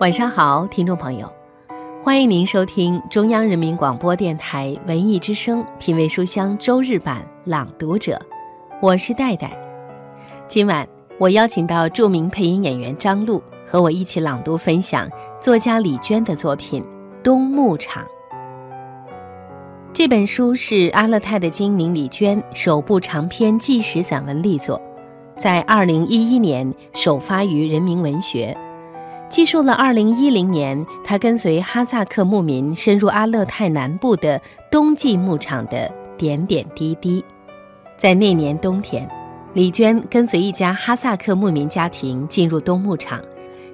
晚上好，听众朋友，欢迎您收听中央人民广播电台文艺之声《品味书香》周日版朗读者，我是戴戴。今晚我邀请到著名配音演员张璐和我一起朗读分享作家李娟的作品《冬牧场》。这本书是阿勒泰的精灵李娟首部长篇纪实散文力作，在二零一一年首发于人民文学。记述了2010年他跟随哈萨克牧民深入阿勒泰南部的冬季牧场的点点滴滴。在那年冬天，李娟跟随一家哈萨克牧民家庭进入冬牧场，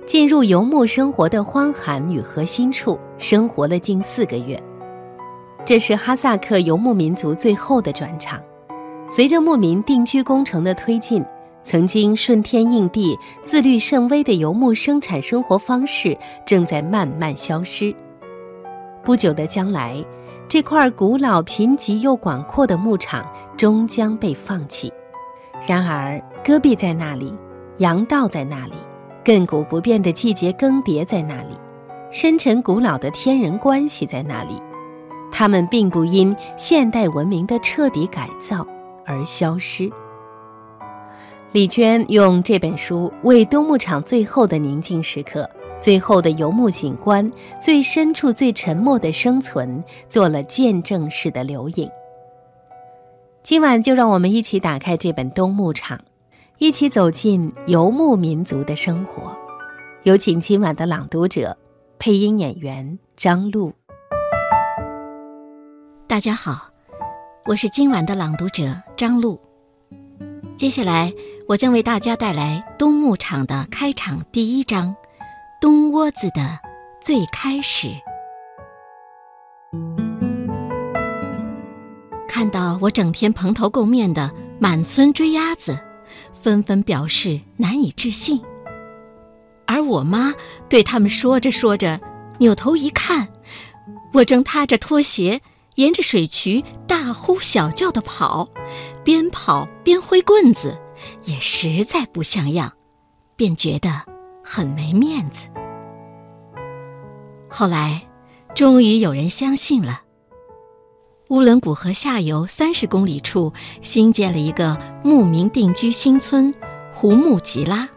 进入游牧生活的荒寒与核心处，生活了近四个月。这是哈萨克游牧民族最后的转场。随着牧民定居工程的推进。曾经顺天应地、自律甚微的游牧生产生活方式正在慢慢消失。不久的将来，这块古老、贫瘠又广阔的牧场终将被放弃。然而，戈壁在那里，羊道在那里，亘古不变的季节更迭在那里，深沉古老的天人关系在那里。它们并不因现代文明的彻底改造而消失。李娟用这本书为冬牧场最后的宁静时刻、最后的游牧景观、最深处最沉默的生存做了见证式的留影。今晚就让我们一起打开这本《冬牧场》，一起走进游牧民族的生活。有请今晚的朗读者，配音演员张璐。大家好，我是今晚的朗读者张璐。接下来。我将为大家带来冬牧场的开场第一章，《冬窝子的最开始》。看到我整天蓬头垢面的满村追鸭子，纷纷表示难以置信。而我妈对他们说着说着，扭头一看，我正踏着拖鞋沿着水渠大呼小叫的跑，边跑边挥棍子。也实在不像样，便觉得很没面子。后来，终于有人相信了。乌伦古河下游三十公里处新建了一个牧民定居新村——胡木吉拉。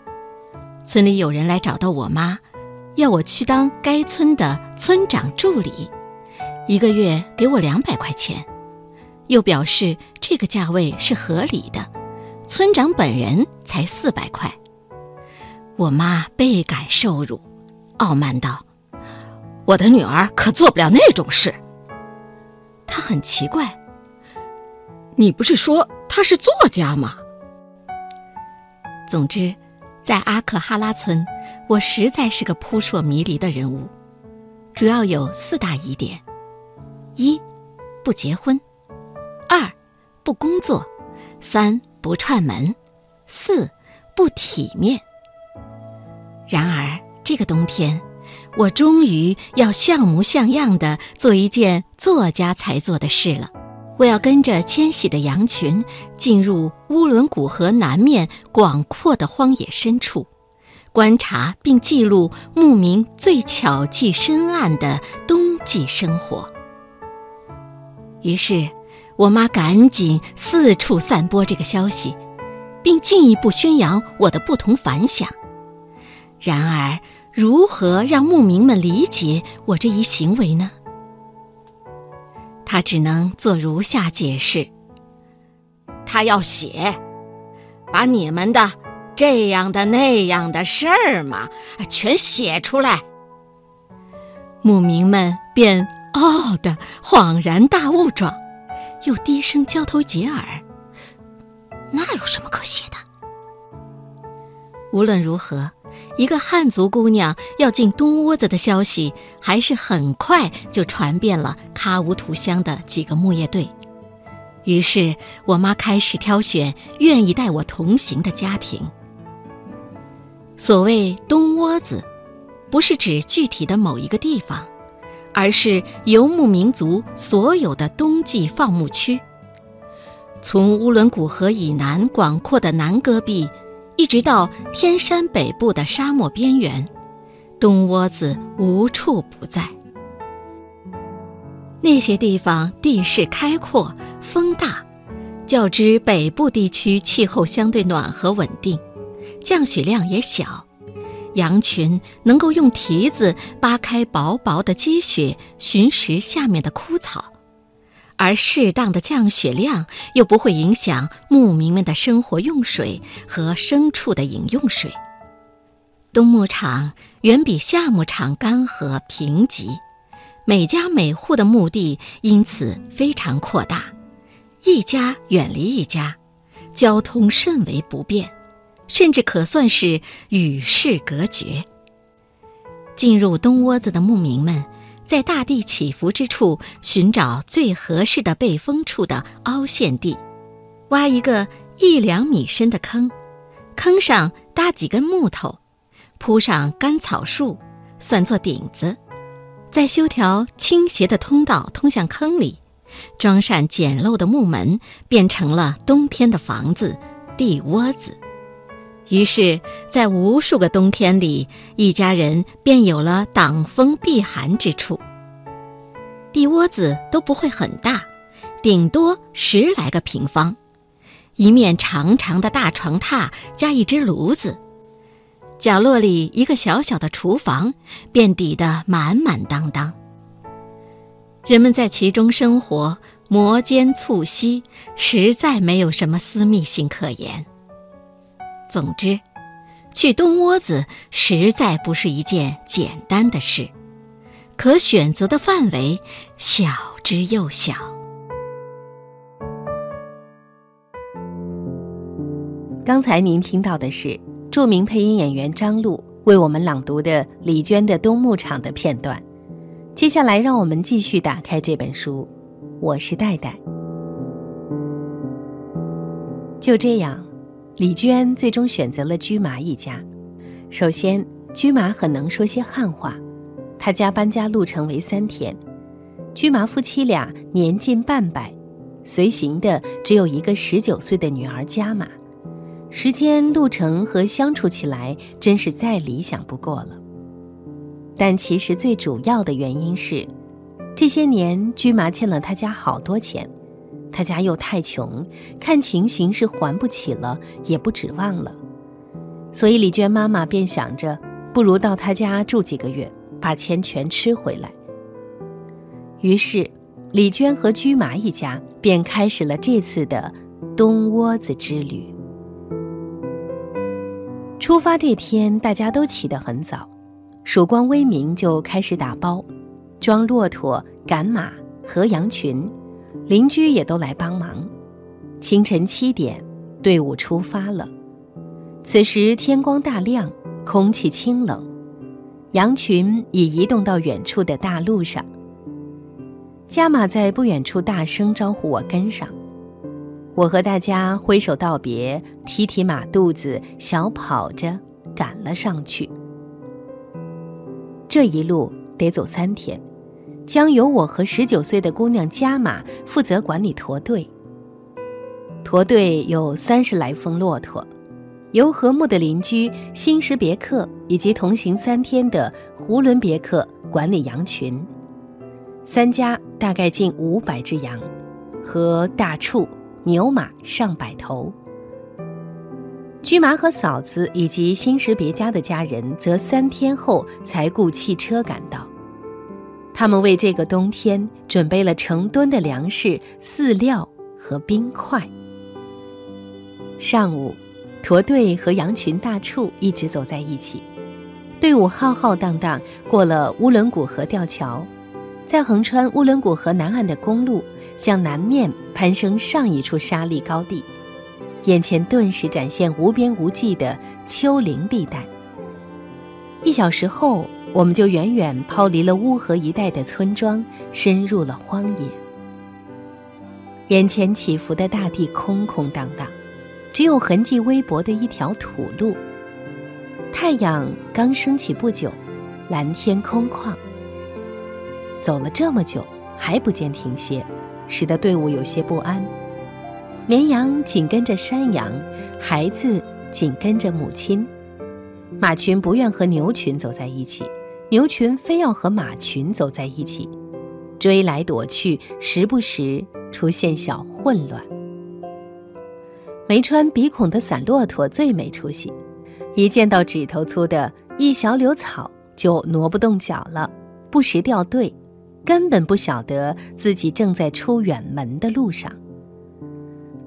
村里有人来找到我妈，要我去当该村的村长助理，一个月给我两百块钱，又表示这个价位是合理的。村长本人才四百块，我妈倍感受辱，傲慢道：“我的女儿可做不了那种事。”她很奇怪：“你不是说她是作家吗？”总之，在阿克哈拉村，我实在是个扑朔迷离的人物，主要有四大疑点：一，不结婚；二，不工作；三。不串门，四不体面。然而这个冬天，我终于要像模像样的做一件作家才做的事了。我要跟着迁徙的羊群，进入乌伦古河南面广阔的荒野深处，观察并记录牧民最巧计深谙的冬季生活。于是。我妈赶紧四处散播这个消息，并进一步宣扬我的不同凡响。然而，如何让牧民们理解我这一行为呢？他只能做如下解释：他要写，把你们的这样的那样的事儿嘛，全写出来。牧民们便哦的恍然大悟状。又低声交头接耳，那有什么可写的？无论如何，一个汉族姑娘要进东窝子的消息，还是很快就传遍了喀乌图乡的几个牧业队。于是，我妈开始挑选愿意带我同行的家庭。所谓东窝子，不是指具体的某一个地方。而是游牧民族所有的冬季放牧区，从乌伦古河以南广阔的南戈壁，一直到天山北部的沙漠边缘，冬窝子无处不在。那些地方地势开阔，风大，较之北部地区气候相对暖和稳定，降雪量也小。羊群能够用蹄子扒开薄薄的积雪，寻食下面的枯草，而适当的降雪量又不会影响牧民们的生活用水和牲畜的饮用水。冬牧场远比夏牧场干涸贫瘠，每家每户的墓地因此非常扩大，一家远离一家，交通甚为不便。甚至可算是与世隔绝。进入冬窝子的牧民们，在大地起伏之处寻找最合适的背风处的凹陷地，挖一个一两米深的坑，坑上搭几根木头，铺上干草树，算作顶子，再修条倾斜的通道通向坑里，装上简陋的木门，变成了冬天的房子——地窝子。于是，在无数个冬天里，一家人便有了挡风避寒之处。地窝子都不会很大，顶多十来个平方，一面长长的大床榻加一只炉子，角落里一个小小的厨房，便抵得满满当当。人们在其中生活，摩肩促膝，实在没有什么私密性可言。总之，去冬窝子实在不是一件简单的事，可选择的范围小之又小。刚才您听到的是著名配音演员张璐为我们朗读的李娟的《冬牧场》的片段。接下来，让我们继续打开这本书。我是戴戴。就这样。李娟最终选择了驹麻一家。首先，驹麻很能说些汉话，他家搬家路程为三天。驹麻夫妻俩年近半百，随行的只有一个十九岁的女儿加玛。时间、路程和相处起来，真是再理想不过了。但其实最主要的原因是，这些年驹麻欠了他家好多钱。他家又太穷，看情形是还不起了，也不指望了，所以李娟妈妈便想着，不如到他家住几个月，把钱全吃回来。于是，李娟和驹麻一家便开始了这次的冬窝子之旅。出发这天，大家都起得很早，曙光微明就开始打包，装骆驼、赶马、和羊群。邻居也都来帮忙。清晨七点，队伍出发了。此时天光大亮，空气清冷，羊群已移动到远处的大路上。加马在不远处大声招呼我跟上。我和大家挥手道别，提提马肚子，小跑着赶了上去。这一路得走三天。将由我和十九岁的姑娘加马负责管理驼队。驼队有三十来峰骆驼，由和睦的邻居辛什别克以及同行三天的胡伦别克管理羊群。三家大概近五百只羊，和大畜、牛马上百头。驹麻和嫂子以及辛什别家的家人则三天后才雇汽车赶到。他们为这个冬天准备了成吨的粮食、饲料和冰块。上午，驼队和羊群大畜一直走在一起，队伍浩浩荡荡过了乌伦古河吊桥，在横穿乌伦古河南岸的公路向南面攀升上一处沙砾高地，眼前顿时展现无边无际的丘陵地带。一小时后。我们就远远抛离了乌河一带的村庄，深入了荒野。眼前起伏的大地空空荡荡，只有痕迹微薄的一条土路。太阳刚升起不久，蓝天空旷。走了这么久还不见停歇，使得队伍有些不安。绵羊紧跟着山羊，孩子紧跟着母亲。马群不愿和牛群走在一起，牛群非要和马群走在一起，追来躲去，时不时出现小混乱。没穿鼻孔的散骆驼最没出息，一见到指头粗的一小绺草就挪不动脚了，不时掉队，根本不晓得自己正在出远门的路上。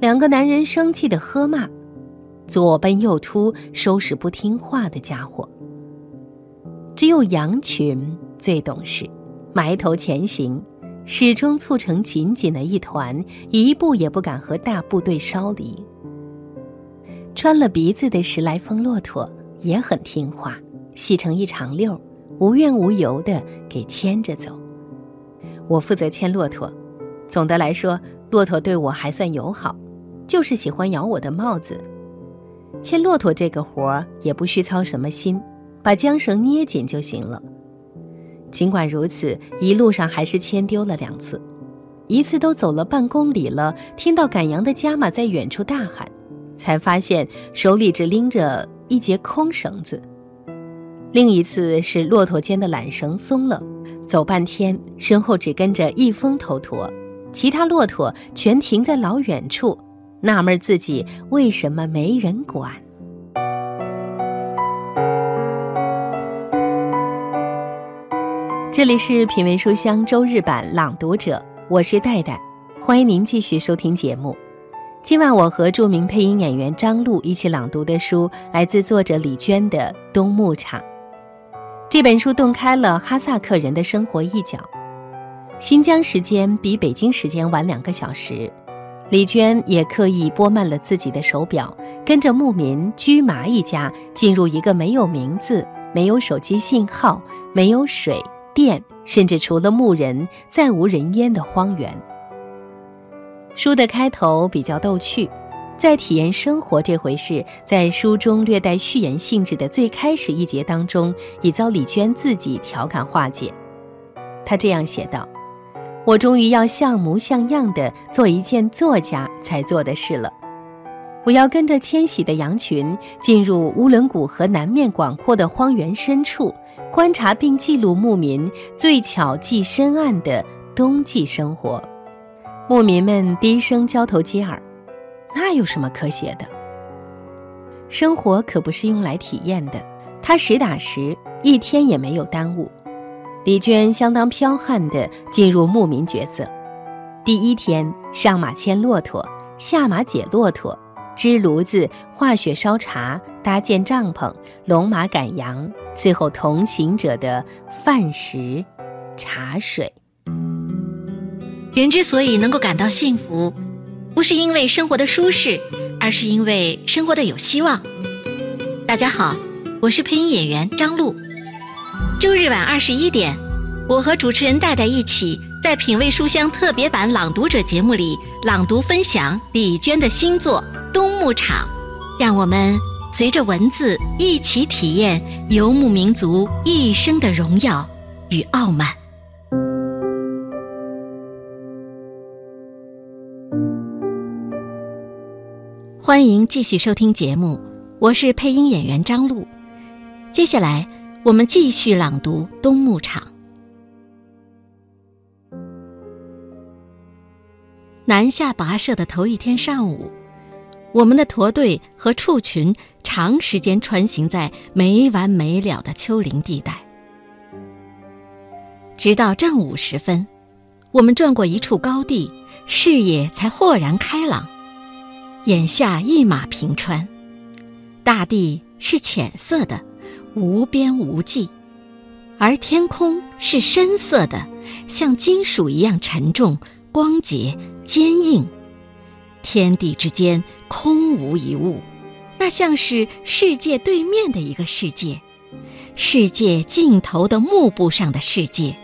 两个男人生气地喝骂。左奔右突，收拾不听话的家伙。只有羊群最懂事，埋头前行，始终促成紧紧的一团，一步也不敢和大部队稍离。穿了鼻子的十来峰骆驼也很听话，系成一长溜，无怨无尤地给牵着走。我负责牵骆驼，总的来说，骆驼对我还算友好，就是喜欢咬我的帽子。牵骆驼这个活儿也不需操什么心，把缰绳捏紧就行了。尽管如此，一路上还是牵丢了两次，一次都走了半公里了，听到赶羊的家马在远处大喊，才发现手里只拎着一截空绳子。另一次是骆驼间的缆绳松了，走半天身后只跟着一峰头驼，其他骆驼全停在老远处。纳闷自己为什么没人管。这里是品味书香周日版朗读者，我是戴戴，欢迎您继续收听节目。今晚我和著名配音演员张璐一起朗读的书，来自作者李娟的《冬牧场》。这本书洞开了哈萨克人的生活一角。新疆时间比北京时间晚两个小时。李娟也刻意拨慢了自己的手表，跟着牧民居麻一家进入一个没有名字、没有手机信号、没有水店，甚至除了牧人再无人烟的荒原。书的开头比较逗趣，在体验生活这回事，在书中略带序言性质的最开始一节当中，已遭李娟自己调侃化解。她这样写道。我终于要像模像样的做一件作家才做的事了。我要跟着迁徙的羊群进入乌伦古河南面广阔的荒原深处，观察并记录牧民最巧计深谙的冬季生活。牧民们低声交头接耳，那有什么可写的？生活可不是用来体验的，它实打实，一天也没有耽误。李娟相当剽悍地进入牧民角色。第一天，上马牵骆驼，下马解骆驼，支炉子、化雪烧茶、搭建帐篷、龙马赶羊，伺候同行者的饭食、茶水。人之所以能够感到幸福，不是因为生活的舒适，而是因为生活的有希望。大家好，我是配音演员张璐。周日晚二十一点，我和主持人戴戴一起在《品味书香》特别版朗读者节目里朗读分享李娟的新作《冬牧场》，让我们随着文字一起体验游牧民族一生的荣耀与傲慢。欢迎继续收听节目，我是配音演员张璐，接下来。我们继续朗读《冬牧场》。南下跋涉的头一天上午，我们的驼队和畜群长时间穿行在没完没了的丘陵地带，直到正午时分，我们转过一处高地，视野才豁然开朗。眼下一马平川，大地是浅色的。无边无际，而天空是深色的，像金属一样沉重、光洁、坚硬。天地之间空无一物，那像是世界对面的一个世界，世界尽头的幕布上的世界，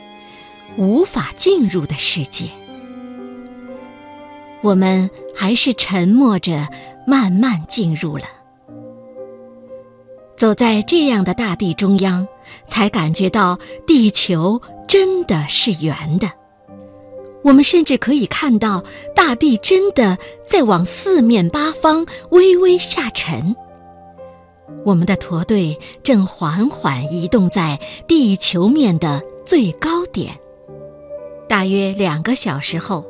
无法进入的世界。我们还是沉默着，慢慢进入了。走在这样的大地中央，才感觉到地球真的是圆的。我们甚至可以看到大地真的在往四面八方微微下沉。我们的驼队正缓缓移动在地球面的最高点。大约两个小时后，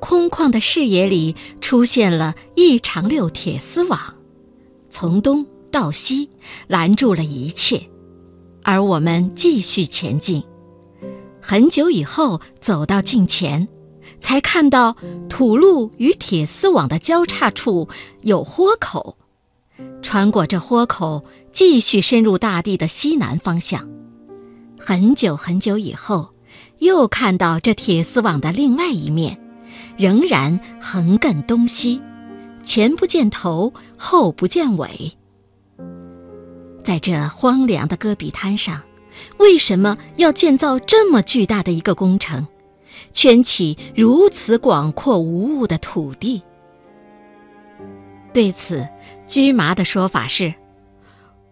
空旷的视野里出现了一长溜铁丝网，从东到西拦住了一切，而我们继续前进。很久以后，走到近前，才看到土路与铁丝网的交叉处有豁口。穿过这豁口，继续深入大地的西南方向。很久很久以后，又看到这铁丝网的另外一面，仍然横亘东西，前不见头，后不见尾。在这荒凉的戈壁滩上。为什么要建造这么巨大的一个工程，圈起如此广阔无物的土地？对此，居麻的说法是：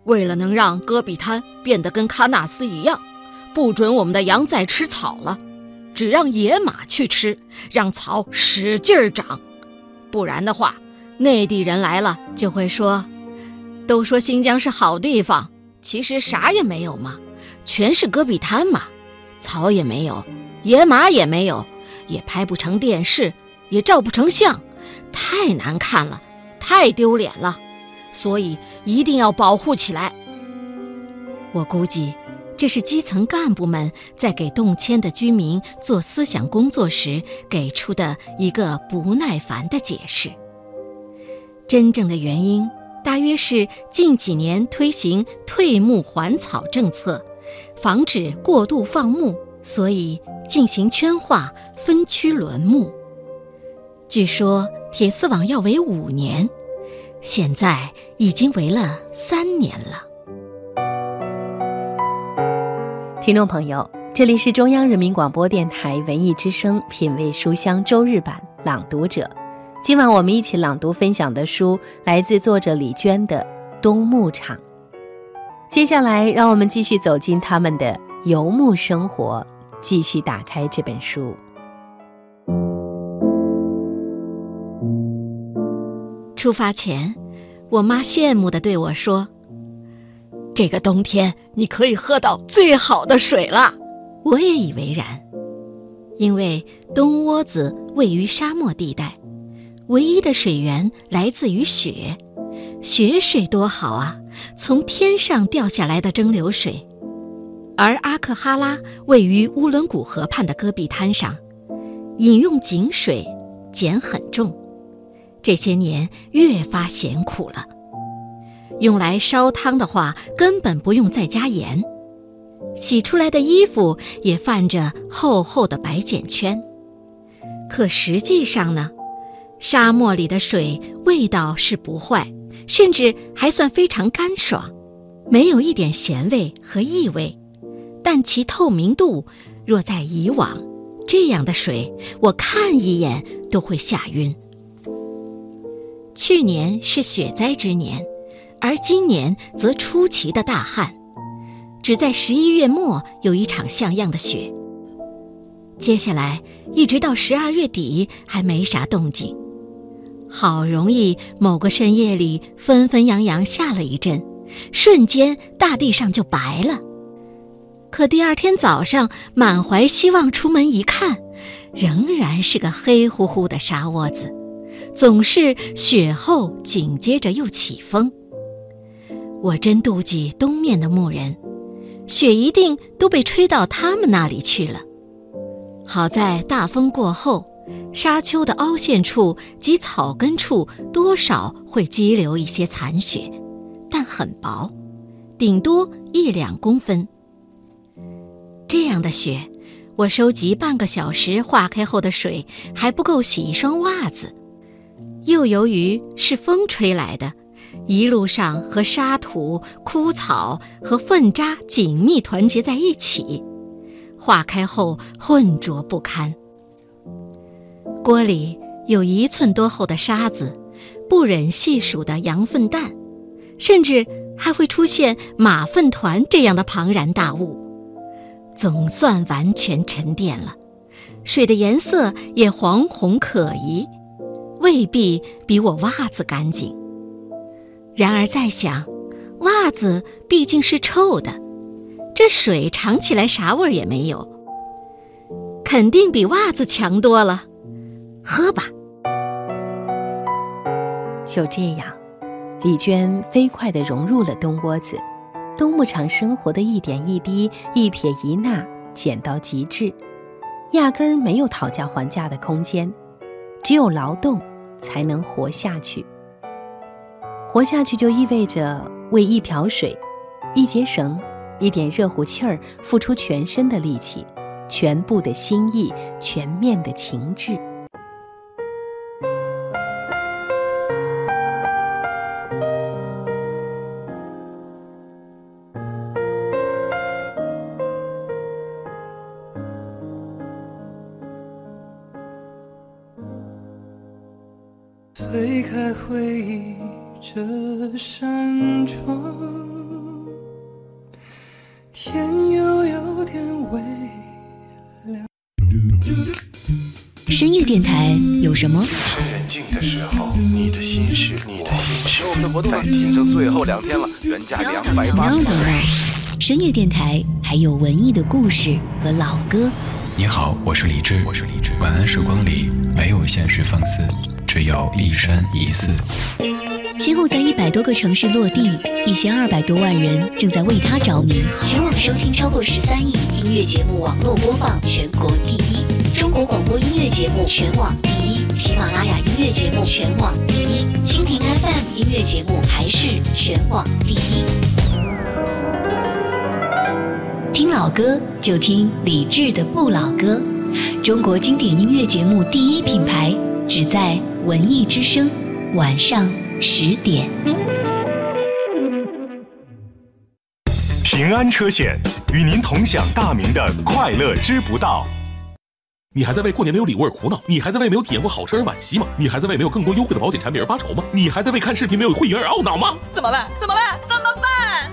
为了能让戈壁滩变得跟喀纳斯一样，不准我们的羊再吃草了，只让野马去吃，让草使劲儿长。不然的话，内地人来了就会说：都说新疆是好地方，其实啥也没有嘛。全是戈壁滩嘛，草也没有，野马也没有，也拍不成电视，也照不成相，太难看了，太丢脸了，所以一定要保护起来。我估计这是基层干部们在给动迁的居民做思想工作时给出的一个不耐烦的解释。真正的原因大约是近几年推行退牧还草政策。防止过度放牧，所以进行圈化、分区轮牧。据说铁丝网要围五年，现在已经围了三年了。听众朋友，这里是中央人民广播电台文艺之声《品味书香》周日版朗读者。今晚我们一起朗读分享的书来自作者李娟的《冬牧场》。接下来，让我们继续走进他们的游牧生活，继续打开这本书。出发前，我妈羡慕地对我说：“这个冬天你可以喝到最好的水了。”我也以为然，因为东窝子位于沙漠地带，唯一的水源来自于雪，雪水多好啊！从天上掉下来的蒸馏水，而阿克哈拉位于乌伦古河畔的戈壁滩上，饮用井水碱很重，这些年越发咸苦了。用来烧汤的话，根本不用再加盐。洗出来的衣服也泛着厚厚的白碱圈。可实际上呢，沙漠里的水味道是不坏。甚至还算非常干爽，没有一点咸味和异味，但其透明度，若在以往，这样的水我看一眼都会吓晕。去年是雪灾之年，而今年则出奇的大旱，只在十一月末有一场像样的雪。接下来一直到十二月底还没啥动静。好容易，某个深夜里，纷纷扬扬下了一阵，瞬间大地上就白了。可第二天早上，满怀希望出门一看，仍然是个黑乎乎的沙窝子，总是雪后紧接着又起风。我真妒忌东面的牧人，雪一定都被吹到他们那里去了。好在大风过后。沙丘的凹陷处及草根处多少会积留一些残雪，但很薄，顶多一两公分。这样的雪，我收集半个小时化开后的水还不够洗一双袜子。又由于是风吹来的，一路上和沙土、枯草和粪渣紧密团结在一起，化开后浑浊不堪。锅里有一寸多厚的沙子，不忍细数的羊粪蛋，甚至还会出现马粪团这样的庞然大物。总算完全沉淀了，水的颜色也黄红可疑，未必比我袜子干净。然而再想，袜子毕竟是臭的，这水尝起来啥味儿也没有，肯定比袜子强多了。喝吧。就这样，李娟飞快地融入了冬窝子，冬牧场生活的一点一滴、一撇一捺，简到极致，压根儿没有讨价还价的空间，只有劳动才能活下去。活下去就意味着为一瓢水、一节绳、一点热乎气儿付出全身的力气、全部的心意、全面的情志。扇窗，天又有点微亮。深夜电台有什么？人静的时候，你的心事，你的心事。我们的活动在仅剩最后两天了，原价两百八 No 十 No No，深夜电台还有文艺的故事和老歌。你好，我是李志，我是李志。晚安时光里没有现实放肆，只有一山一寺。先后在一百多个城市落地，一千二百多万人正在为他着迷。全网收听超过十三亿，音乐节目网络播放全国第一，中国广播音乐节目全网第一，喜马拉雅音乐节目全网第一，蜻蜓 FM 音乐节目还是全网第一。听老歌就听李志的不老歌，中国经典音乐节目第一品牌，只在文艺之声，晚上十点。平安车险与您同享大明的快乐知不道。你还在为过年没有礼物而苦恼？你还在为没有体验过好车而惋惜吗？你还在为没有更多优惠的保险产品而发愁吗？你还在为看视频没有会员而懊恼吗？怎么办？怎么办？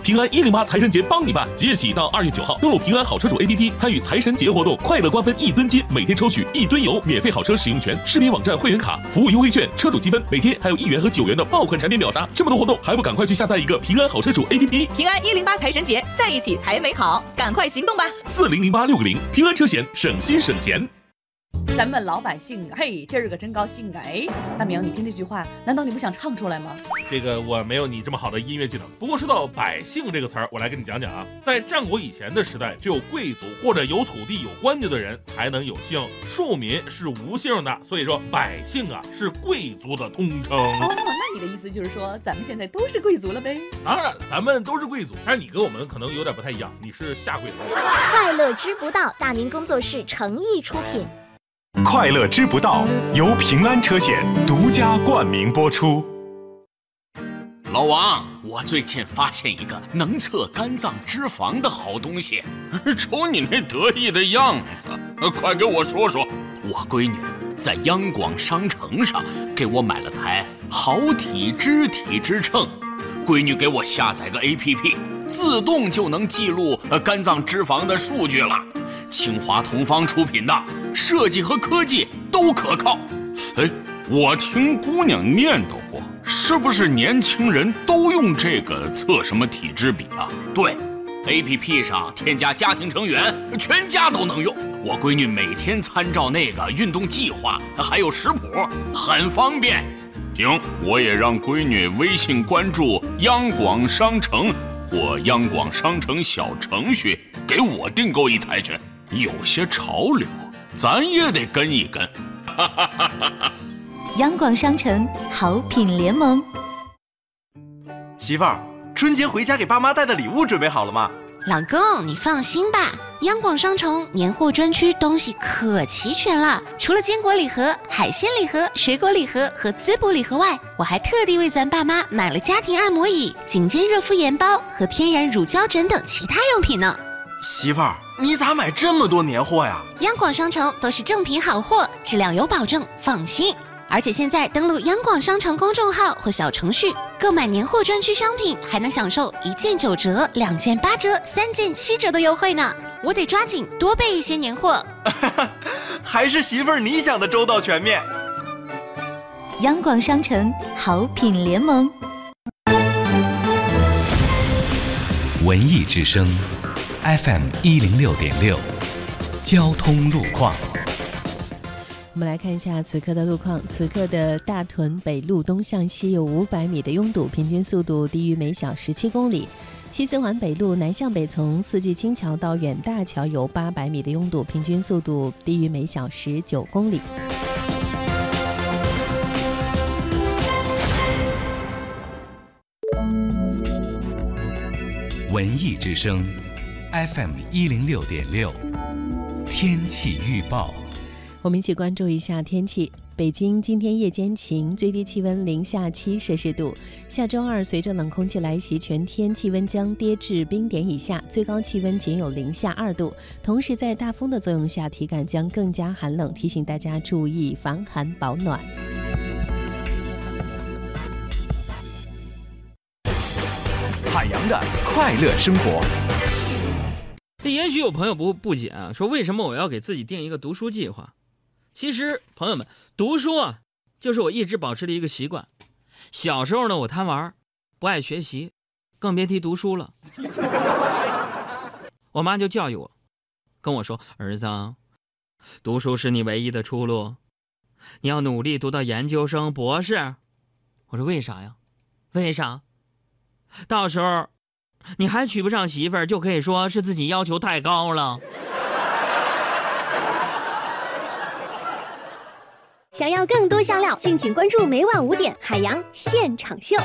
平安一零八财神节帮你办，即日起到二月九号，登录平安好车主 APP 参与财神节活动，快乐瓜分一吨金，每天抽取一吨油，免费好车使用权，视频网站会员卡，服务优惠券，车主积分，每天还有一元和九元的爆款产品秒杀，这么多活动，还不赶快去下载一个平安好车主 APP？平安一零八财神节，在一起才美好，赶快行动吧！四零零八六个零，平安车险，省心省钱。咱们老百姓啊，嘿，今儿个真高兴啊！哎，大明，你听这句话，难道你不想唱出来吗？这个我没有你这么好的音乐技能。不过说到“百姓”这个词儿，我来跟你讲讲啊。在战国以前的时代，只有贵族或者有土地、有官爵的人才能有姓，庶民是无姓的。所以说，百姓啊是贵族的通称。哦，那你的意思就是说，咱们现在都是贵族了呗？当然了，咱们都是贵族，但是你跟我们可能有点不太一样，你是下贵族。快乐知不道，大明工作室诚意出品。快乐知不道由平安车险独家冠名播出。老王，我最近发现一个能测肝脏脂肪的好东西，瞅你那得意的样子，快给我说说。我闺女在央广商城上给我买了台好体脂体脂秤，闺女给我下载个 APP，自动就能记录肝脏脂肪的数据了。清华同方出品的，设计和科技都可靠。哎，我听姑娘念叨过，是不是年轻人都用这个测什么体脂比啊？对，APP 上添加家庭成员，全家都能用。我闺女每天参照那个运动计划，还有食谱，很方便。行，我也让闺女微信关注央广商城或央广商城小程序，给我订购一台去。有些潮流，咱也得跟一跟。央广商城好品联盟，媳妇儿，春节回家给爸妈带的礼物准备好了吗？老公，你放心吧，央广商城年货专区东西可齐全了。除了坚果礼盒、海鲜礼盒、水果礼盒和滋补礼盒外，我还特地为咱爸妈买了家庭按摩椅、颈肩热敷盐包和天然乳胶枕等其他用品呢。媳妇儿，你咋买这么多年货呀？央广商城都是正品好货，质量有保证，放心。而且现在登录央广商城公众号或小程序，购买年货专区商品，还能享受一件九折、两件八折、三件七折的优惠呢。我得抓紧多备一些年货。还是媳妇儿你想的周到全面。央广商城好品联盟。文艺之声，FM 一零六点六，交通路况。我们来看一下此刻的路况。此刻的大屯北路东向西有五百米的拥堵，平均速度低于每小时七公里。西四环北路南向北从四季青桥到远大桥有八百米的拥堵，平均速度低于每小时九公里。文艺之声，FM 一零六点六，天气预报。我们一起关注一下天气。北京今天夜间晴，最低气温零下七摄氏度。下周二随着冷空气来袭，全天气温将跌至冰点以下，最高气温仅有零下二度。同时，在大风的作用下，体感将更加寒冷，提醒大家注意防寒保暖。海洋的快乐生活。这也许有朋友不不解啊，说为什么我要给自己定一个读书计划？其实，朋友们，读书啊，就是我一直保持的一个习惯。小时候呢，我贪玩，不爱学习，更别提读书了。我妈就教育我，跟我说：“儿子，读书是你唯一的出路，你要努力读到研究生、博士。”我说：“为啥呀？为啥？到时候你还娶不上媳妇儿，就可以说是自己要求太高了。”想要更多香料，敬请关注每晚五点《海洋现场秀》。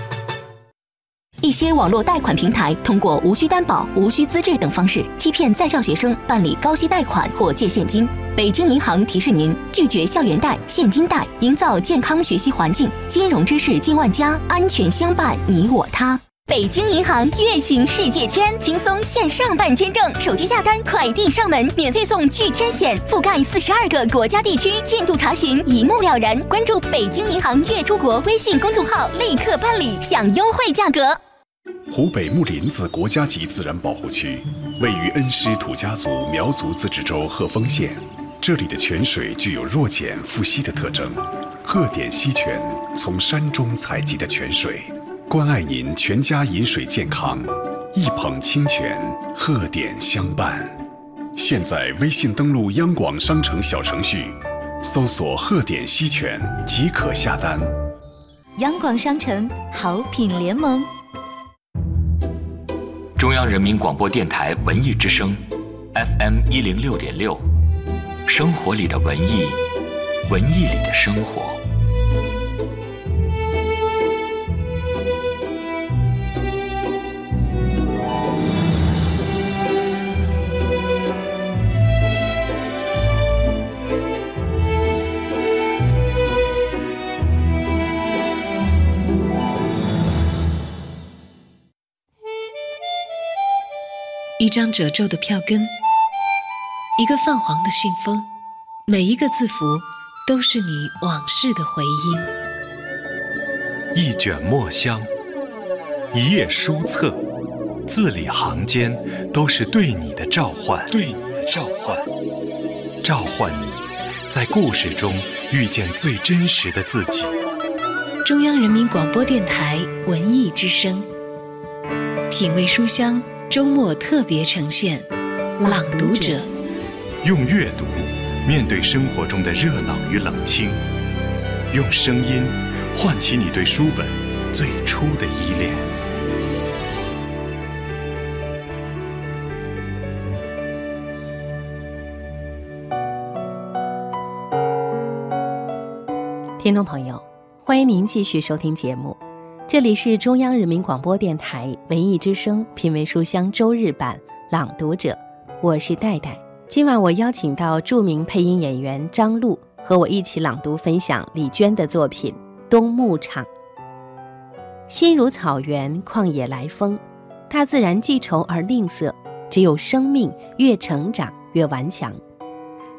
一些网络贷款平台通过无需担保、无需资质等方式，欺骗在校学生办理高息贷款或借现金。北京银行提示您：拒绝校园贷、现金贷，营造健康学习环境。金融知识进万家，安全相伴你我他。北京银行月行世界签，轻松线上办签证，手机下单，快递上门，免费送拒签险，覆盖四十二个国家地区，进度查询一目了然。关注北京银行月出国微信公众号，立刻办理，享优惠价格。湖北木林子国家级自然保护区位于恩施土家族苗族自治州鹤峰县，这里的泉水具有弱碱富硒的特征，鹤点溪泉从山中采集的泉水。关爱您全家饮水健康，一捧清泉，鹤点相伴。现在微信登录央广商城小程序，搜索“鹤点溪泉”即可下单。央广商城好品联盟，中央人民广播电台文艺之声，FM 一零六点六，生活里的文艺，文艺里的生活。张褶皱的票根，一个泛黄的信封，每一个字符都是你往事的回音。一卷墨香，一页书册，字里行间都是对你的召唤，对你的召唤，召唤你在故事中遇见最真实的自己。中央人民广播电台文艺之声，品味书香。周末特别呈现《朗读者》，用阅读面对生活中的热闹与冷清，用声音唤起你对书本最初的依恋。听众朋友，欢迎您继续收听节目。这里是中央人民广播电台文艺之声品味书香周日版朗读者，我是戴戴。今晚我邀请到著名配音演员张璐和我一起朗读分享李娟的作品《冬牧场》。心如草原，旷野来风，大自然既稠而吝啬，只有生命越成长越顽强。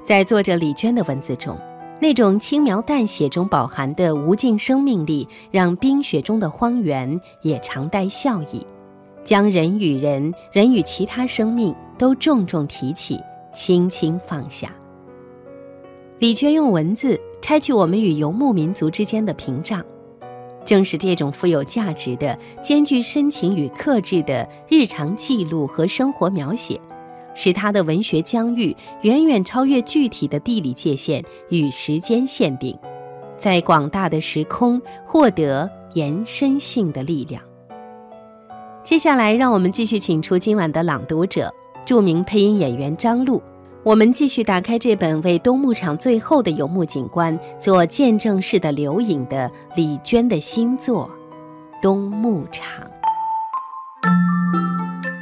在作者李娟的文字中。那种轻描淡写中饱含的无尽生命力，让冰雪中的荒原也常带笑意，将人与人、人与其他生命都重重提起，轻轻放下。李娟用文字拆去我们与游牧民族之间的屏障，正是这种富有价值的、兼具深情与克制的日常记录和生活描写，使他的文学疆域远远超越具体的地理界限与时间限定，在广大的时空获得延伸性的力量。接下来，让我们继续请出今晚的朗读者，著名配音演员张璐。我们继续打开这本为冬牧场最后的游牧景观做见证式的留影的李娟的新作《冬牧场》。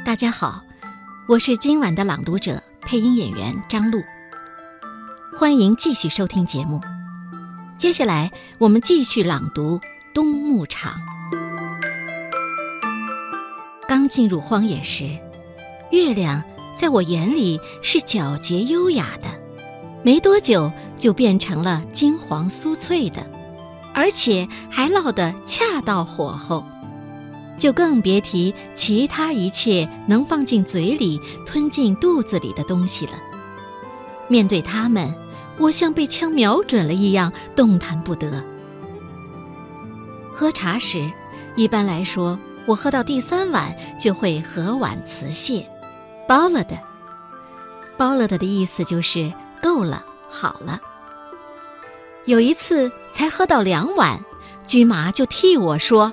大家好，我是今晚的朗读者，配音演员张璐。欢迎继续收听节目。接下来我们继续朗读《冬牧场》。刚进入荒野时，月亮。在我眼里是皎洁优雅的，没多久就变成了金黄酥脆的，而且还烙得恰到火候，就更别提其他一切能放进嘴里、吞进肚子里的东西了。面对它们，我像被枪瞄准了一样动弹不得。喝茶时，一般来说，我喝到第三碗就会和碗辞谢。包了的，包了的的意思就是够了，好了。有一次才喝到两碗，驹麻就替我说：“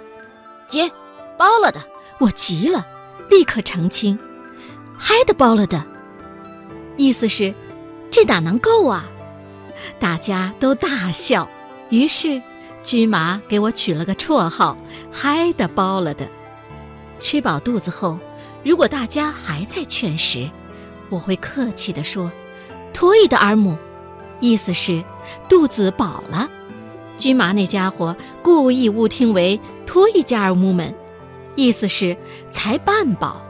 姐，包了的。”我急了，立刻澄清：“嗨的包了的。”意思是这哪能够啊？大家都大笑。于是驹麻给我取了个绰号：“嗨的包了的。”吃饱肚子后。如果大家还在劝食，我会客气地说：“托伊的尔姆”，意思是肚子饱了。驹麻那家伙故意误听为“托伊加尔姆们”，意思是才半饱。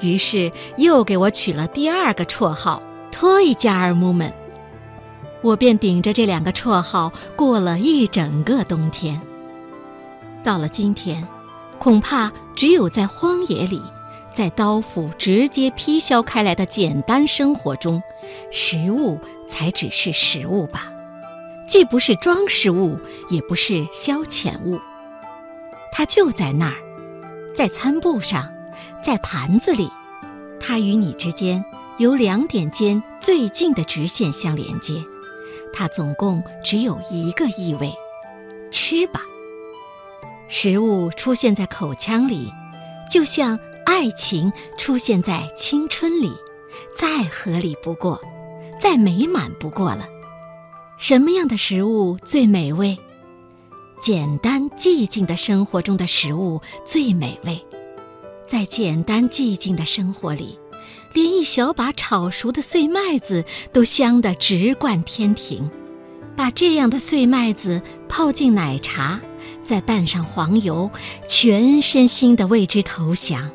于是又给我取了第二个绰号“托伊加尔姆们”，我便顶着这两个绰号过了一整个冬天。到了今天，恐怕只有在荒野里。在刀斧直接劈削开来的简单生活中，食物才只是食物吧，既不是装饰物，也不是消遣物。它就在那儿，在餐布上，在盘子里。它与你之间由两点间最近的直线相连接。它总共只有一个意味：吃吧。食物出现在口腔里，就像。爱情出现在青春里，再合理不过，再美满不过了。什么样的食物最美味？简单寂静的生活中的食物最美味。在简单寂静的生活里，连一小把炒熟的碎麦子都香得直灌天庭。把这样的碎麦子泡进奶茶，再拌上黄油，全身心地为之投降。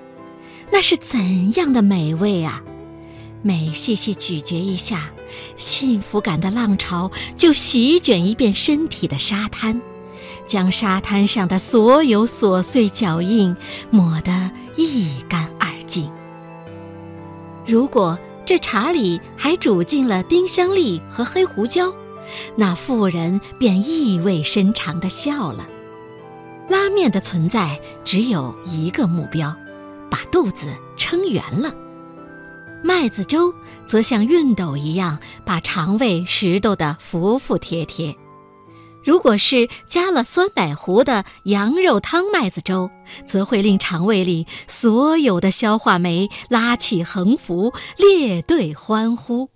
那是怎样的美味啊！每细细咀嚼一下，幸福感的浪潮就席卷一遍身体的沙滩，将沙滩上的所有琐碎脚印抹得一干二净。如果这茶里还煮进了丁香粒和黑胡椒，那妇人便意味深长地笑了。拉面的存在只有一个目标。把肚子撑圆了，麦子粥则像熨斗一样把肠胃拾掇得服服帖帖。如果是加了酸奶糊的羊肉汤麦子粥，则会令肠胃里所有的消化酶拉起横幅，列队欢呼。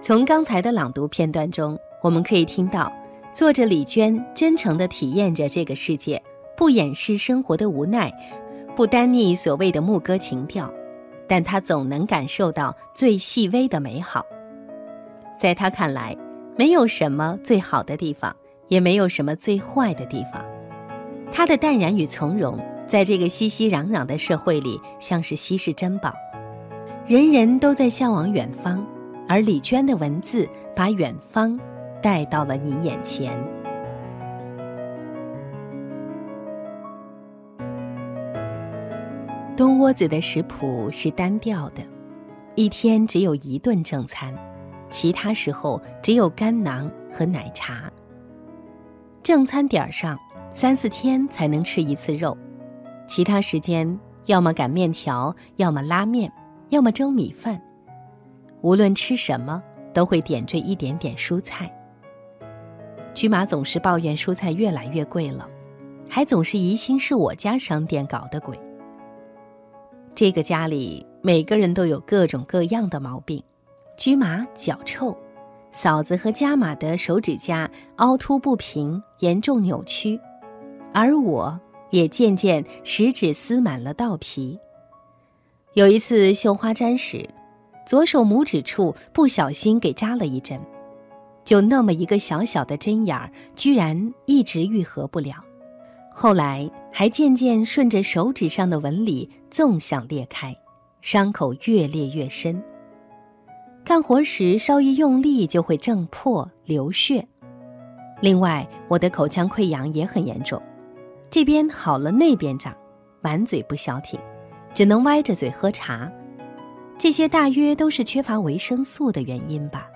从刚才的朗读片段中，我们可以听到。作者李娟真诚地体验着这个世界，不掩饰生活的无奈，不单逆所谓的牧歌情调，但她总能感受到最细微的美好。在他看来，没有什么最好的地方，也没有什么最坏的地方。他的淡然与从容，在这个熙熙攘攘的社会里，像是稀世珍宝。人人都在向往远方，而李娟的文字把远方。带到了你眼前。冬窝子的食谱是单调的，一天只有一顿正餐，其他时候只有干囊和奶茶。正餐点上，三四天才能吃一次肉，其他时间要么擀面条，要么拉面，要么蒸米饭。无论吃什么，都会点缀一点点蔬菜。居马总是抱怨蔬菜越来越贵了，还总是疑心是我家商店搞的鬼。这个家里每个人都有各种各样的毛病，驹马脚臭。嫂子和加马的手指甲凹凸不平，严重扭曲，而我也渐渐食指撕满了倒皮。有一次绣花针时，左手拇指处不小心给扎了一针，就那么一个小小的针眼儿，居然一直愈合不了。后来还渐渐顺着手指上的纹理纵向裂开，伤口越裂越深。干活时稍一用力就会挣破流血。另外，我的口腔溃疡也很严重，这边好了那边长，满嘴不消停，只能歪着嘴喝茶。这些大约都是缺乏维生素的原因吧。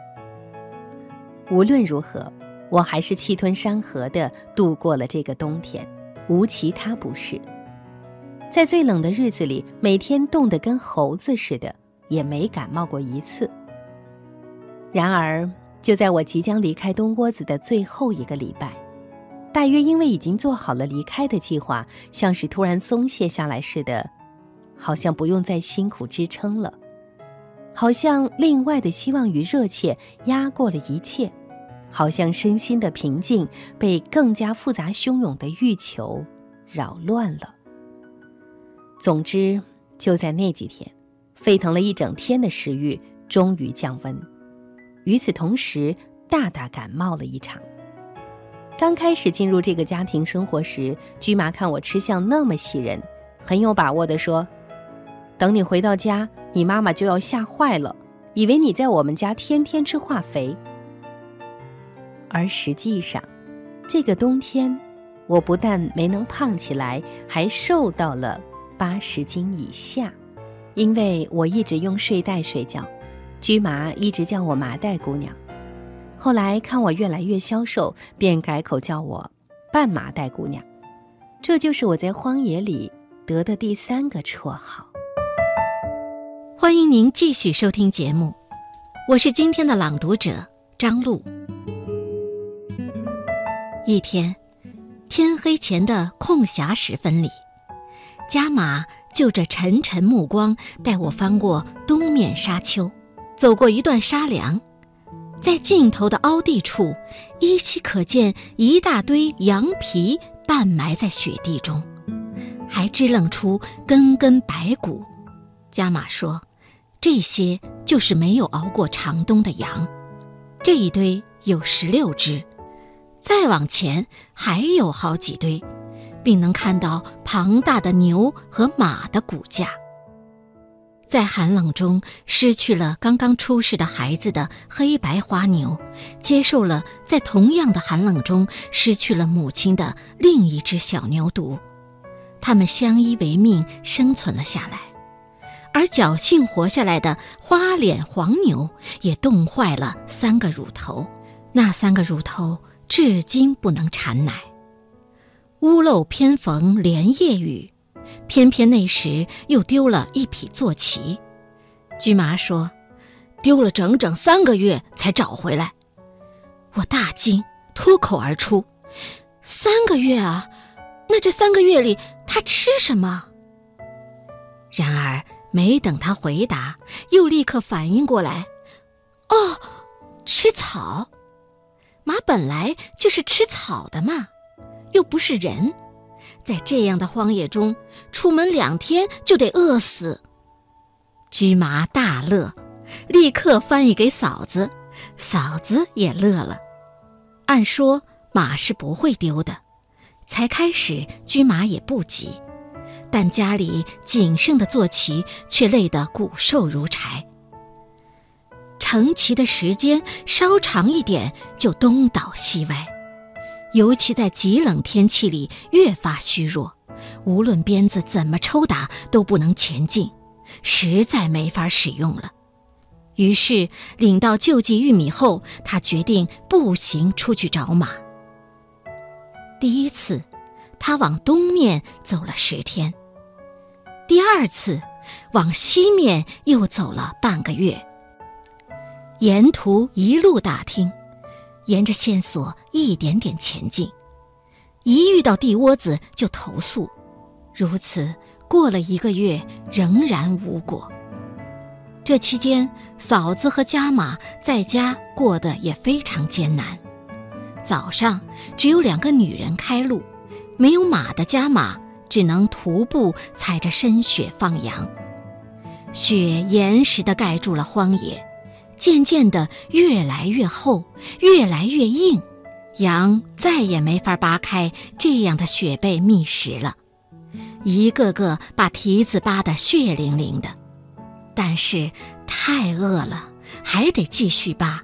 无论如何，我还是气吞山河的度过了这个冬天，无其他不适。在最冷的日子里，每天冻得跟猴子似的，也没感冒过一次。然而，就在我即将离开东窝子的最后一个礼拜，大约因为已经做好了离开的计划，像是突然松懈下来似的，好像不用再辛苦支撑了，好像另外的希望与热切压过了一切，好像身心的平静被更加复杂汹涌的欲求扰乱了。总之，就在那几天，沸腾了一整天的食欲终于降温。与此同时，大大感冒了一场。刚开始进入这个家庭生活时，居麻看我吃相那么喜人，很有把握地说：“等你回到家，你妈妈就要吓坏了，以为你在我们家天天吃化肥。”而实际上，这个冬天，我不但没能胖起来，还瘦到了八十斤以下，因为我一直用睡袋睡觉。驹麻一直叫我麻袋姑娘，后来看我越来越消瘦，便改口叫我半麻袋姑娘。这就是我在荒野里得的第三个绰号。欢迎您继续收听节目，我是今天的朗读者张璐。一天，天黑前的空暇时分里，加马就着沉沉目光带我翻过东面沙丘。走过一段沙梁，在尽头的凹地处，依稀可见一大堆羊皮半埋在雪地中，还支棱出根根白骨。加马说：“这些就是没有熬过长冬的羊。”这一堆有十六只，再往前还有好几堆，并能看到庞大的牛和马的骨架。在寒冷中失去了刚刚出世的孩子的黑白花牛，接受了在同样的寒冷中失去了母亲的另一只小牛犊，它们相依为命生存了下来，而侥幸活下来的花脸黄牛也冻坏了三个乳头，那三个乳头至今不能产奶。屋漏偏逢连夜雨。偏偏那时又丢了一匹坐骑，驹麻说：“丢了整整三个月才找回来。”我大惊，脱口而出：“三个月啊？那这三个月里他吃什么？”然而没等他回答，又立刻反应过来：“哦，吃草。马本来就是吃草的嘛，又不是人。”在这样的荒野中，出门两天就得饿死。驹麻大乐，立刻翻译给嫂子，嫂子也乐了。按说马是不会丢的，才开始，驹麻也不急，但家里仅剩的坐骑却累得骨瘦如柴。成骑的时间稍长一点，就东倒西歪。尤其在极冷天气里越发虚弱，无论鞭子怎么抽打都不能前进，实在没法使用了。于是领到救济玉米后，他决定步行出去找马。第一次，他往东面走了十天；第二次，往西面又走了半个月。沿途一路打听，沿着线索一点点前进，一遇到地窝子就投诉。如此过了一个月，仍然无果。这期间，嫂子和家马在家过得也非常艰难。早上只有两个女人开路，没有马的家马只能徒步踩着深雪放羊。雪严实地盖住了荒野，渐渐地越来越厚，越来越硬，羊再也没法扒开这样的雪被觅食了，一个个把蹄子扒得血淋淋的。但是太饿了，还得继续扒。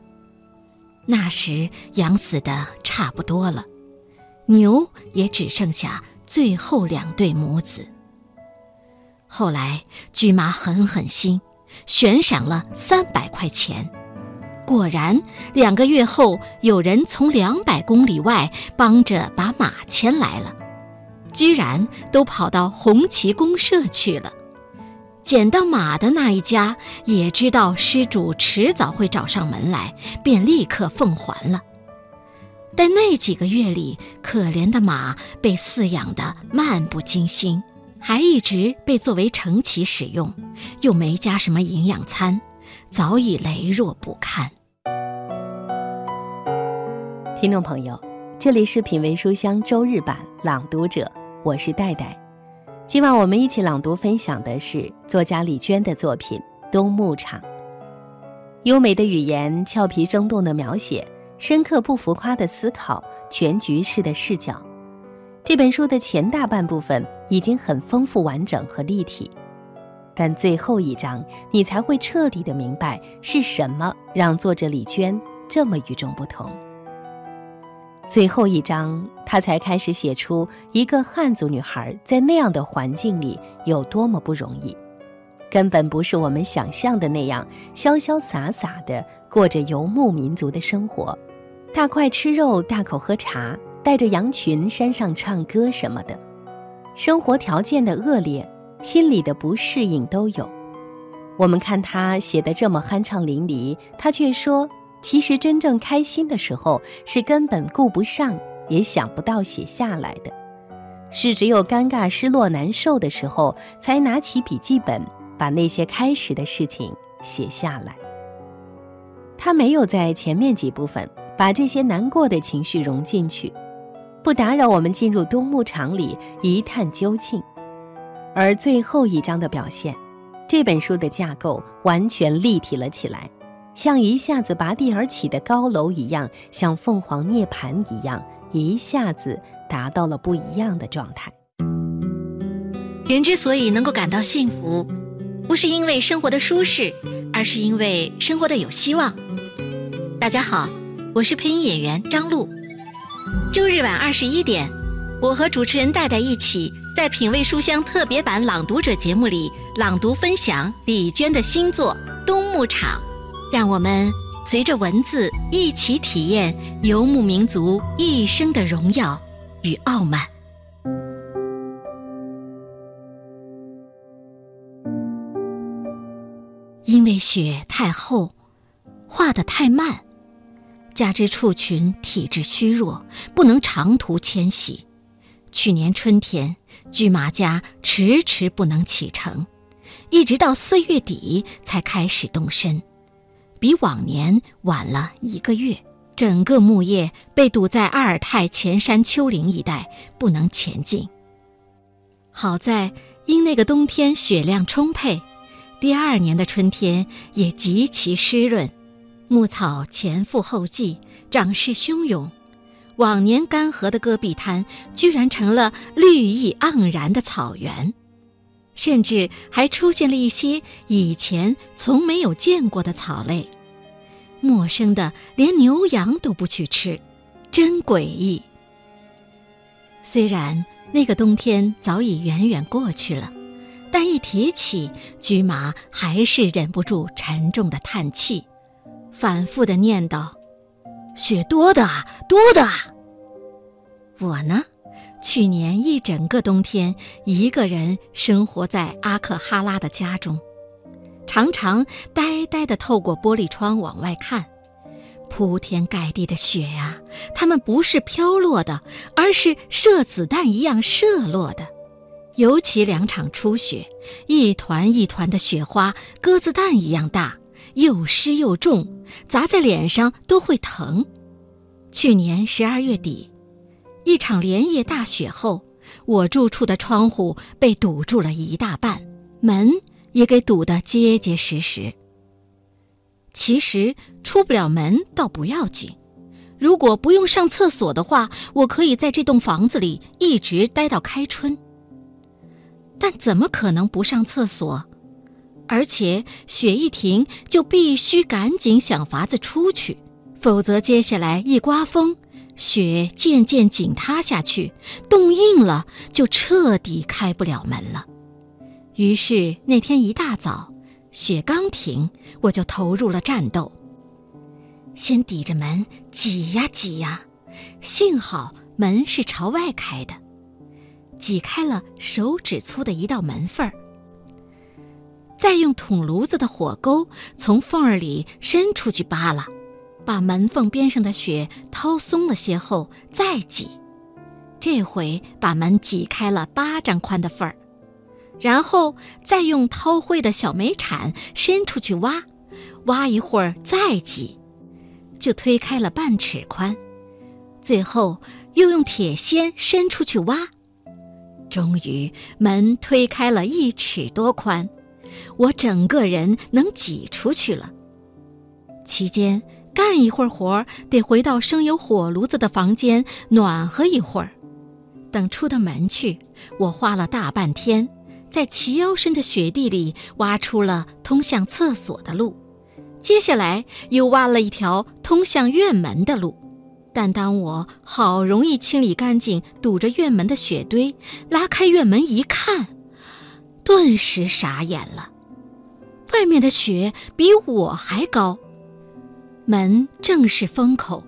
那时羊死的差不多了，牛也只剩下最后两对母子。后来驹妈狠狠心，悬赏了三百块钱。果然，两个月后，有人从两百公里外帮着把马牵来了，居然都跑到红旗公社去了。捡到马的那一家也知道失主迟早会找上门来，便立刻奉还了。但那几个月里，可怜的马被饲养得漫不经心，还一直被作为乘骑使用，又没加什么营养餐，早已羸弱不堪。听众朋友，这里是品味书香周日版朗读者，我是戴戴。今晚我们一起朗读分享的是作家李娟的作品《冬牧场》。优美的语言，俏皮生动的描写，深刻不浮夸的思考，全局式的视角。这本书的前大半部分已经很丰富完整和立体，但最后一章你才会彻底的明白是什么让作者李娟这么与众不同。最后一章，他才开始写出一个汉族女孩在那样的环境里有多么不容易，根本不是我们想象的那样潇潇洒洒的过着游牧民族的生活，大块吃肉，大口喝茶，带着羊群山上唱歌什么的，生活条件的恶劣，心里的不适应都有。我们看他写的这么酣畅淋漓，他却说。其实真正开心的时候，是根本顾不上，也想不到写下来的，是只有尴尬、失落、难受的时候，才拿起笔记本，把那些开始的事情写下来。他没有在前面几部分把这些难过的情绪融进去，不打扰我们进入冬牧场里一探究竟。而最后一章的表现，这本书的架构完全立体了起来。像一下子拔地而起的高楼一样，像凤凰涅槃一样，一下子达到了不一样的状态。人之所以能够感到幸福，不是因为生活的舒适，而是因为生活的有希望。大家好，我是配音演员张璐。周日晚二十一点，我和主持人戴戴一起在品味书香特别版朗读者节目里朗读分享李娟的新作《冬牧场》。让我们随着文字一起体验游牧民族一生的荣耀与傲慢。因为雪太厚，化得太慢，加之畜群体质虚弱，不能长途迁徙。去年春天，驹马家迟迟不能启程，一直到四月底才开始动身。比往年晚了一个月，整个牧业被堵在阿尔泰前山丘陵一带，不能前进。好在因那个冬天雪量充沛，第二年的春天也极其湿润，牧草前赴后继，长势汹涌。往年干涸的戈壁滩，居然成了绿意盎然的草原。甚至还出现了一些以前从没有见过的草类，陌生的连牛羊都不去吃，真诡异。虽然那个冬天早已远远过去了，但一提起，驹马还是忍不住沉重的叹气，反复的念叨：“雪多的啊，多的啊。”我呢，去年一整个冬天，一个人生活在阿克哈拉的家中，常常呆呆的透过玻璃窗往外看。铺天盖地的雪呀，它们不是飘落的，而是射子弹一样射落的。尤其两场初雪，一团一团的雪花，鸽子蛋一样大，又湿又重，砸在脸上都会疼。去年十二月底，一场连夜大雪后，我住处的窗户被堵住了一大半，门也给堵得结结实实。其实出不了门倒不要紧，如果不用上厕所的话，我可以在这栋房子里一直待到开春。但怎么可能不上厕所？而且雪一停就必须赶紧想法子出去，否则接下来一刮风，雪渐渐紧塌下去，冻硬了就彻底开不了门了。于是那天一大早。雪刚停，我就投入了战斗。先抵着门挤呀挤呀，幸好门是朝外开的，挤开了手指粗的一道门缝儿。再用捅炉子的火钩从缝儿里伸出去扒拉，把门缝边上的雪掏松了些后再挤，这回把门挤开了巴掌宽的缝儿。然后再用掏灰的小煤铲伸出去挖，挖一会儿再挤，就推开了半尺宽。最后又用铁锨伸出去挖，终于门推开了一尺多宽，我整个人能挤出去了。期间干一会儿活得回到生有火炉子的房间暖和一会儿。等出的门去，我花了大半天。在齐腰深的雪地里挖出了通向厕所的路，接下来又挖了一条通向院门的路。但当我好容易清理干净堵着院门的雪堆，拉开院门一看，顿时傻眼了。外面的雪比我还高，门正是风口，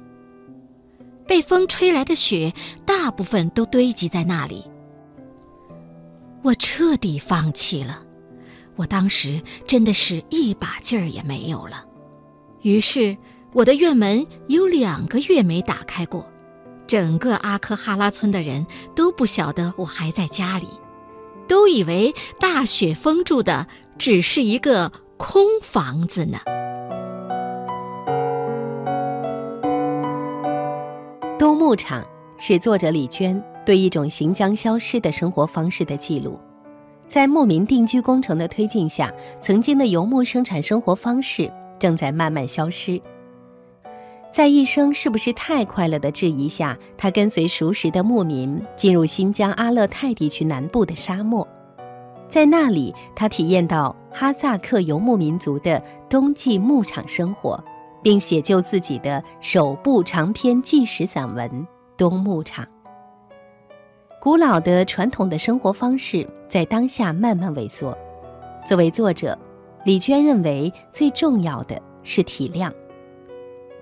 被风吹来的雪大部分都堆积在那里。我彻底放弃了，我当时真的是一把劲儿也没有了。于是我的院门有两个月没打开过，整个阿克哈拉村的人都不晓得我还在家里，都以为大雪封住的只是一个空房子呢。冬牧场是作者李娟。对一种行将消失的生活方式的记录，在牧民定居工程的推进下，曾经的游牧生产生活方式正在慢慢消失。在一生是不是太快乐的质疑下，他跟随熟识的牧民进入新疆阿勒泰地区南部的沙漠，在那里，他体验到哈萨克游牧民族的冬季牧场生活，并写就自己的首部长篇纪实散文《冬牧场》。古老的传统的生活方式在当下慢慢萎缩。作为作者，李娟认为最重要的是体谅。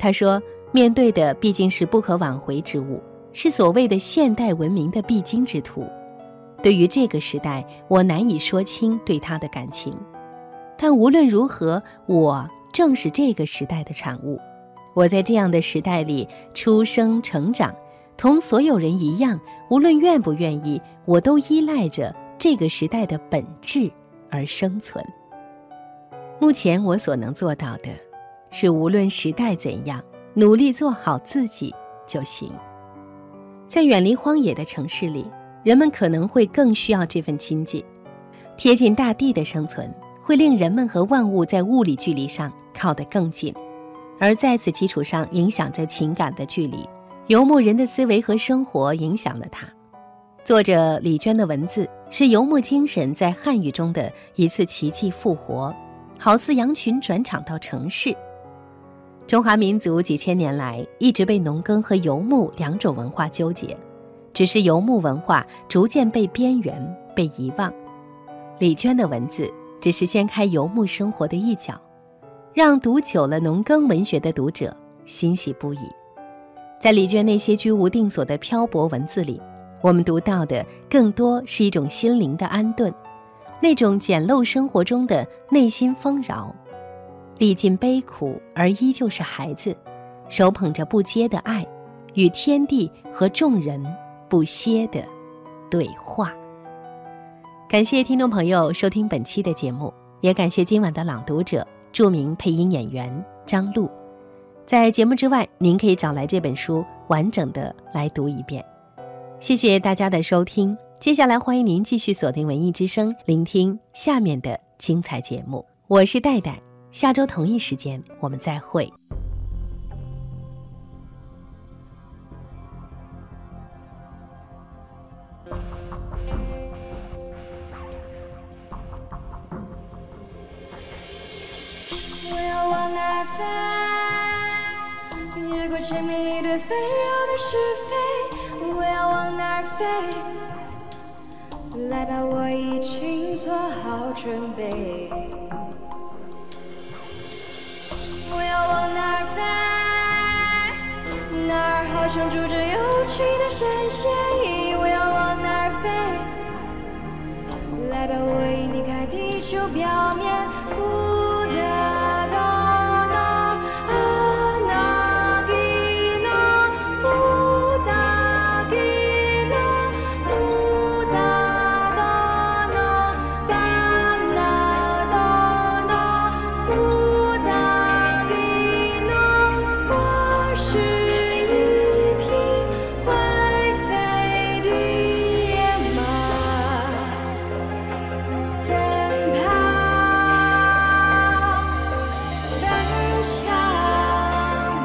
他说：“面对的毕竟是不可挽回之物，是所谓的现代文明的必经之途。对于这个时代，我难以说清对他的感情。但无论如何，我正是这个时代的产物。我在这样的时代里出生成长。”同所有人一样，无论愿不愿意，我都依赖着这个时代的本质而生存。目前我所能做到的，是无论时代怎样，努力做好自己就行。在远离荒野的城市里，人们可能会更需要这份亲近。贴近大地的生存，会令人们和万物在物理距离上靠得更近，而在此基础上，影响着情感的距离。游牧人的思维和生活影响了他。作者李娟的文字是游牧精神在汉语中的一次奇迹复活，好似羊群转场到城市。中华民族几千年来一直被农耕和游牧两种文化纠结，只是游牧文化逐渐被边缘、被遗忘。李娟的文字只是掀开游牧生活的一角，让读久了农耕文学的读者欣喜不已。在李娟那些居无定所的漂泊文字里，我们读到的更多是一种心灵的安顿，那种简陋生活中的内心丰饶。历尽悲苦而依旧是孩子，手捧着不竭的爱，与天地和众人不歇的对话。感谢听众朋友收听本期的节目，也感谢今晚的朗读者著名配音演员张璐。在节目之外，您可以找来这本书完整的来读一遍。谢谢大家的收听，接下来欢迎您继续锁定文艺之声，聆听下面的精彩节目。我是戴戴。下周同一时间，我们再会。我要往哪儿飞？越过千米一堆纷扰的是非。我要往哪儿飞？来吧，我已经做好准备。要往哪儿飞？那儿好像住着有趣的神仙？我要往哪儿飞？来吧，我已离开地球表面。